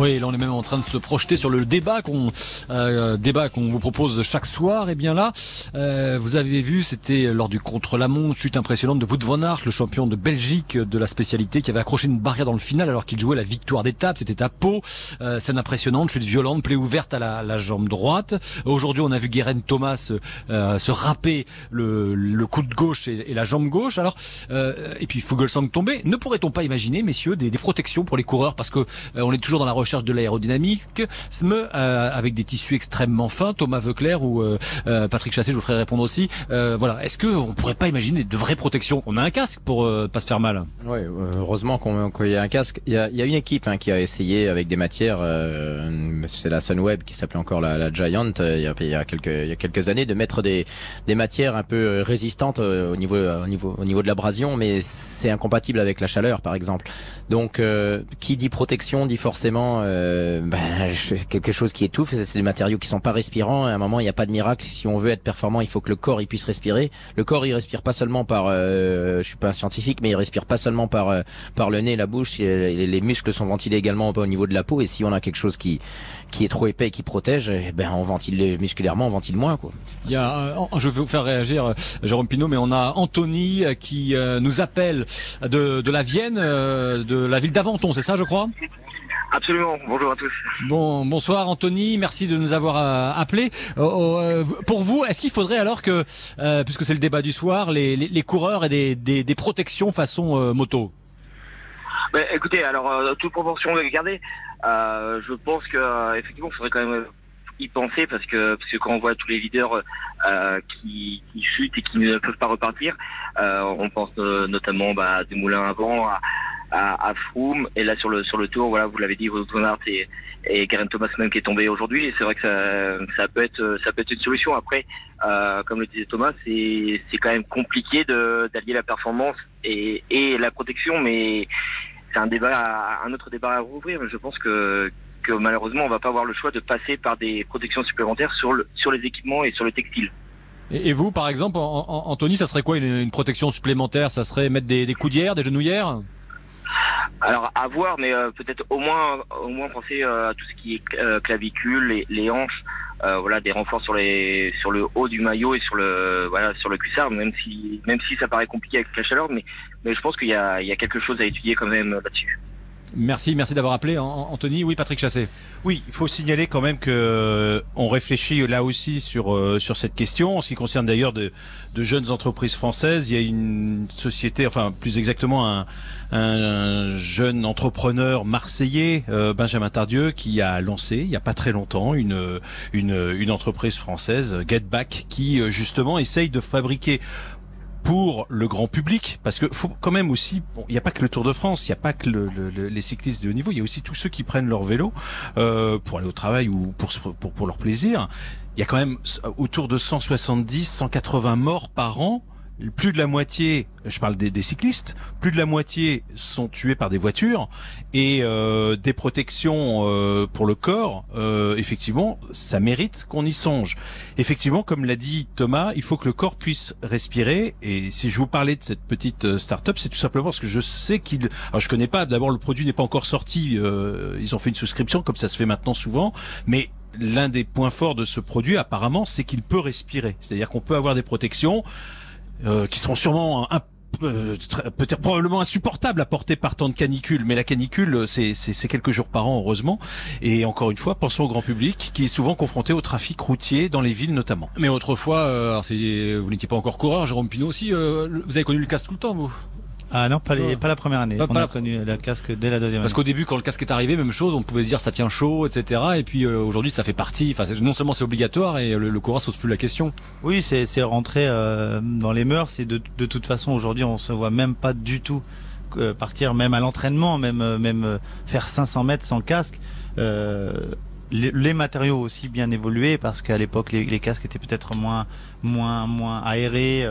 Oui, là on est même en train de se projeter sur le débat qu'on euh, débat qu'on vous propose chaque soir. Et bien là, euh, vous avez vu, c'était lors du contre-la-montre, chute impressionnante de Wout van Aert, le champion de Belgique de la spécialité, qui avait accroché une barrière dans le final alors qu'il jouait la victoire d'étape. C'était à Pau. Euh, scène impressionnante, chute violente, plaie ouverte à la, la jambe droite. Aujourd'hui, on a vu Guérin Thomas euh, se râper le, le, coup de gauche et, la jambe gauche. Alors, euh, et puis Fugelsang tomber. Ne pourrait-on pas imaginer, messieurs, des, des protections pour les coureurs? Parce que euh, on est toujours dans la recherche de l'aérodynamique, euh, avec des tissus extrêmement fins. Thomas Veuclair ou euh, euh, Patrick Chassé, je vous ferai répondre aussi. Euh, voilà, est-ce que on pourrait pas imaginer de vraies protections? On a un casque pour euh, pas se faire mal. Oui, heureusement qu'il y a un casque. Il y a, une équipe hein, qui a essayé avec des matières. C'est la Sunweb qui s'appelait encore la, Giant. Il y, a, quelques années de mettre des matières un peu résistantes au niveau au niveau au niveau de l'abrasion, mais c'est incompatible avec la chaleur, par exemple. Donc, qui dit protection dit forcément euh, ben, quelque chose qui étouffe. C'est des matériaux qui sont pas respirants. À un moment, il n'y a pas de miracle. Si on veut être performant, il faut que le corps il puisse respirer. Le corps, il respire pas seulement par. Euh, je suis pas un scientifique, mais il respire pas seulement par euh, par le nez, la bouche. Les, les, muscles sont ventilés également au niveau de la peau. Et si on a quelque chose qui qui est trop épais et qui protège, eh ben on ventile musculairement, on ventile moins quoi. Il y a, je vais vous faire réagir, euh, Jérôme Pinault, mais on a Anthony qui nous appelle de, de la Vienne, de la ville d'Aventon, c'est ça, je crois? Absolument. Bonjour à tous. Bon, bonsoir Anthony, merci de nous avoir euh, appelé. Euh, pour vous, est-ce qu'il faudrait alors que, euh, puisque c'est le débat du soir, les, les, les coureurs aient des, des, des protections façon moto? Ben, Écoutez, alors toute proportion gardée, je pense que effectivement, il faudrait quand même y penser parce que parce que quand on voit tous les leaders euh, qui, qui chutent et qui ne peuvent pas repartir, euh, on pense notamment bah, à des moulins avant, à, à, à Froome. Et là sur le sur le tour voilà vous l'avez dit Wout van et et Karen Thomas même qui est tombé aujourd'hui. Et c'est vrai que ça ça peut être ça peut être une solution. Après euh, comme le disait Thomas c'est c'est quand même compliqué de d'allier la performance et et la protection. Mais c'est un débat un autre débat à rouvrir. Mais je pense que que malheureusement on va pas avoir le choix de passer par des protections supplémentaires sur le sur les équipements et sur le textile. Et, vous, par exemple, Anthony, ça serait quoi une, protection supplémentaire? Ça serait mettre des coudières, des genouillères? Alors à voir, mais euh, peut-être au moins au moins penser euh, à tout ce qui est euh, clavicule, les, les hanches, euh, voilà, des renforts sur les sur le haut du maillot et sur le voilà sur le cuissard, même si même si ça paraît compliqué avec la chaleur, mais mais je pense qu'il y a il y a quelque chose à étudier quand même là-dessus. Merci, merci d'avoir appelé Anthony. Oui, Patrick Chassé. Oui, il faut signaler quand même que euh, on réfléchit là aussi sur euh, sur cette question en ce qui concerne d'ailleurs de, jeunes entreprises françaises. Il y a une société, enfin plus exactement un, un jeune entrepreneur marseillais, euh, Benjamin Tardieu, qui a lancé il y a pas très longtemps une une, une entreprise française, Getback, qui justement essaye de fabriquer pour le grand public, parce que faut quand même aussi, il bon, n'y a pas que le Tour de France, il n'y a pas que le, le, les cyclistes de haut niveau, il y a aussi tous ceux qui prennent leur vélo euh, pour aller au travail ou pour, pour, pour leur plaisir. Il y a quand même autour de 170, 180 morts par an plus de la moitié, je parle des, cyclistes, plus de la moitié sont tués par des voitures et euh, des protections euh, pour le corps, euh, effectivement, ça mérite qu'on y songe. Effectivement, comme l'a dit Thomas, il faut que le corps puisse respirer. Et si je vous parlais de cette petite euh, start-up, c'est tout simplement parce que je sais qu'il... Alors je connais pas, d'abord le produit n'est pas encore sorti, euh, ils ont fait une souscription comme ça se fait maintenant souvent, mais l'un des points forts de ce produit apparemment, c'est qu'il peut respirer. C'est-à-dire qu'on peut avoir des protections euh, qui seront sûrement un, euh, peut-être probablement insupportables à porter par temps de canicule, mais la canicule, c'est quelques jours par an, heureusement. Et encore une fois, pensons au grand public, qui est souvent confronté au trafic routier dans les villes notamment. Mais autrefois, euh, vous n'étiez pas encore coureur, Jérôme Pinot aussi, euh, vous avez connu le casque tout le temps, vous? Ah non, pas, les, pas la première année. Pas, on pas a la... connu le casque dès la deuxième Parce année. qu'au début, quand le casque est arrivé, même chose, on pouvait se dire ça tient chaud, etc. Et puis euh, aujourd'hui, ça fait partie. Enfin, non seulement c'est obligatoire et le, le coureur se pose plus la question. Oui, c'est rentré euh, dans les mœurs. Et de, de toute façon, aujourd'hui, on se voit même pas du tout euh, partir, même à l'entraînement, même même faire 500 mètres sans casque. Les, les, matériaux aussi bien évolué parce qu'à l'époque les, les, casques étaient peut-être moins moins moins aérés,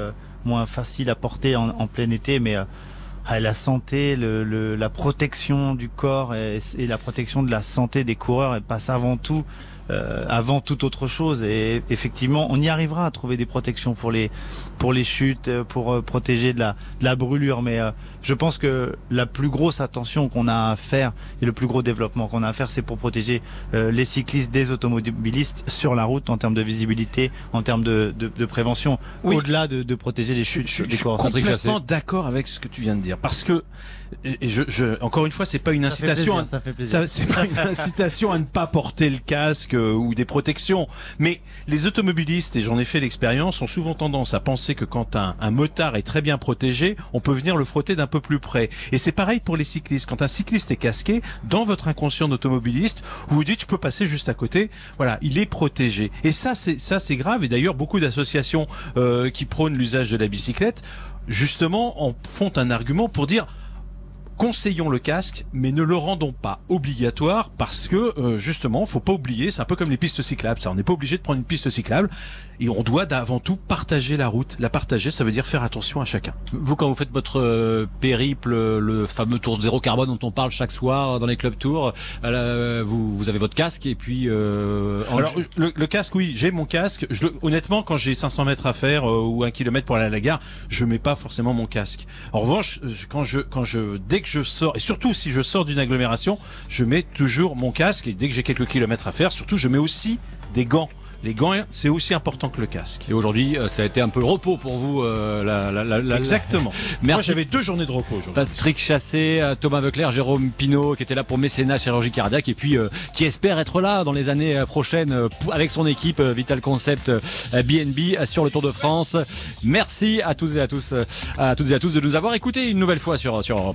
moins faciles à porter en, en plein été, mais ah, la santé, la protection du corps et, la protection de la santé des coureurs elle passe avant tout euh, avant toute autre chose. Et effectivement, on y arrivera à trouver des protections pour les pour les chutes, euh, pour euh, protéger de la de la brûlure. Mais euh, je pense que la plus grosse attention qu'on a à faire et le plus gros développement qu'on a à faire, c'est pour protéger euh, les cyclistes des automobilistes sur la route en termes de visibilité, en termes de, de, de prévention, Oui. au-delà de, de protéger les chutes je, je suis complètement d'accord avec ce que tu viens de dire parce que et je, je encore une fois c'est pas une Ça fait incitation ça fait plaisir. Ça, c'est pas une incitation à ne pas porter le casque euh, ou des protections. Mais les automobilistes, et j'en ai fait l'expérience, ont souvent tendance à penser que quand un, motard est très bien protégé, on peut venir le frotter d'un peu plus près. Et c'est pareil pour les cyclistes. Quand un cycliste est casqué, dans votre inconscient d'automobiliste, vous vous dites, je peux passer juste à côté. Voilà, il est protégé. Et ça, c'est ça, c'est grave. Et d'ailleurs, beaucoup d'associations euh, qui prônent l'usage de la bicyclette, justement, en font un argument pour dire conseillons le casque, mais ne le rendons pas obligatoire parce que euh, justement, faut pas oublier, c'est un peu comme les pistes cyclables. Ça, on n'est pas obligé de prendre une piste cyclable et on doit avant tout partager la route. La partager, ça veut dire faire attention à chacun. Vous, quand vous faites votre euh, périple, le fameux tour zéro carbone dont on parle chaque soir dans les clubs tours, euh, vous, vous avez votre casque et puis euh, Alors le, le casque, oui, j'ai mon casque. Je, honnêtement, quand j'ai 500 mètres à faire euh, ou un kilomètre pour aller à la gare, je mets pas forcément mon casque. En revanche, quand je, quand je, dès que je sors, et surtout si je sors d'une agglomération, je mets toujours mon casque. Et dès que j'ai quelques kilomètres à faire, surtout, je mets aussi des gants. Les gants, c'est aussi important que le casque. et aujourd'hui, euh, ça a été un peu le repos pour vous. euh, la, la, la, la- Exactement. Moi, Merci. j'avais deux journées de repos aujourd'hui. Patrick Chassé, euh, Thomas Veuclair, Jérôme Pinault qui était là pour mécénat chirurgie cardiaque et puis euh, qui espère être là dans les années prochaines avec son équipe Vital Concept BNB sur le Tour de France. Merci à tous et à tous, à toutes et à tous de nous avoir écoutés une nouvelle fois sur sur Europe.